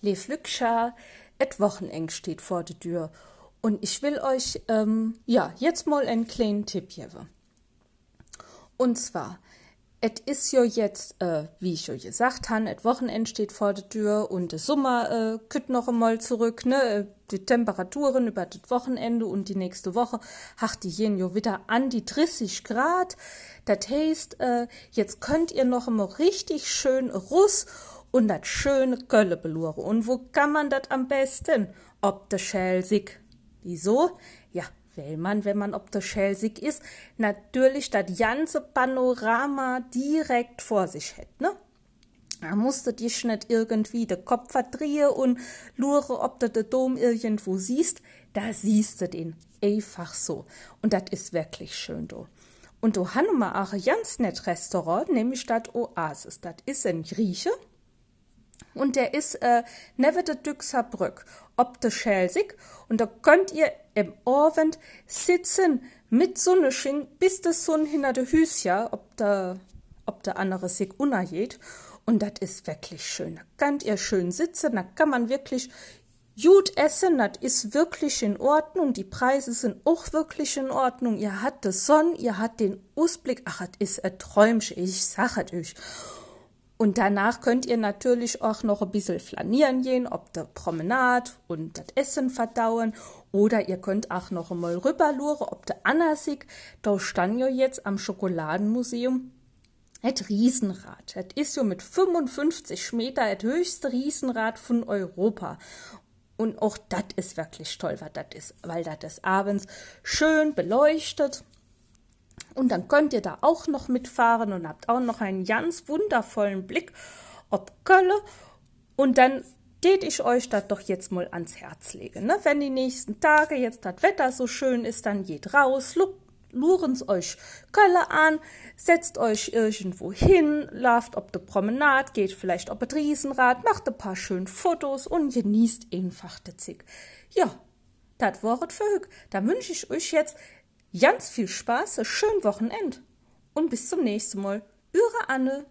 Lev Lückscher, et Wocheneng steht vor der Tür. Und ich will euch, ähm, ja, jetzt mal einen kleinen Tipp geben. Und zwar, es ist ja jetzt, äh, wie ich schon gesagt habe, et Wochenend steht vor der Tür und der Sommer äh, kütt noch einmal zurück, ne? Die Temperaturen über das Wochenende und die nächste Woche, ach, die gehen ja wieder an die 30 Grad. Das heißt, äh, jetzt könnt ihr noch einmal richtig schön Russ und das schöne Gölle beluren. Und wo kann man das am besten? Ob der Schelsig. Wieso? Ja, will man, wenn man ob der Schelsig ist, natürlich das ganze Panorama direkt vor sich hätt, ne? Da musste dich nicht irgendwie den Kopf verdrehen und lure, ob du den Dom irgendwo siehst. Da siehst du den einfach so. Und das ist wirklich schön, do. Und do wir auch ein ganz nett Restaurant, nämlich das Oasis. Das ist ein Grieche und der ist äh, neben der Düxer Brück, ob der Schelsig. Und da könnt ihr im Abend sitzen mit Sonne schien, bis der Sonne hinter der Hüsja, ob der, ob der andere sich unergeht. Und das ist wirklich schön. Da könnt ihr schön sitzen, da kann man wirklich gut essen, das ist wirklich in Ordnung. Die Preise sind auch wirklich in Ordnung. Ihr habt die Sonne, ihr habt den Ausblick. Ach, das ist ein Träumchen, ich sag es euch. Und danach könnt ihr natürlich auch noch ein bisschen flanieren gehen, ob der Promenade und das Essen verdauen. Oder ihr könnt auch noch einmal rüberluren, ob der Anasik, da stand ja jetzt am Schokoladenmuseum et Riesenrad. Das ist ja mit 55 Meter das höchste Riesenrad von Europa. Und auch das ist wirklich toll, was das ist, weil das ist abends schön beleuchtet und dann könnt ihr da auch noch mitfahren und habt auch noch einen ganz wundervollen Blick ob Kölle. Und dann tät ich euch das doch jetzt mal ans Herz legen. Ne? Wenn die nächsten Tage jetzt das Wetter so schön ist, dann geht raus, luren's euch Kölle an, setzt euch irgendwo hin, lauft ob de Promenade, geht vielleicht ob et Riesenrad, macht ein paar schön Fotos und genießt einfach de Zick. Ja, dat woret für Hück. Da wünsche ich euch jetzt Ganz viel Spaß, schön Wochenend und bis zum nächsten Mal. Eure Anne.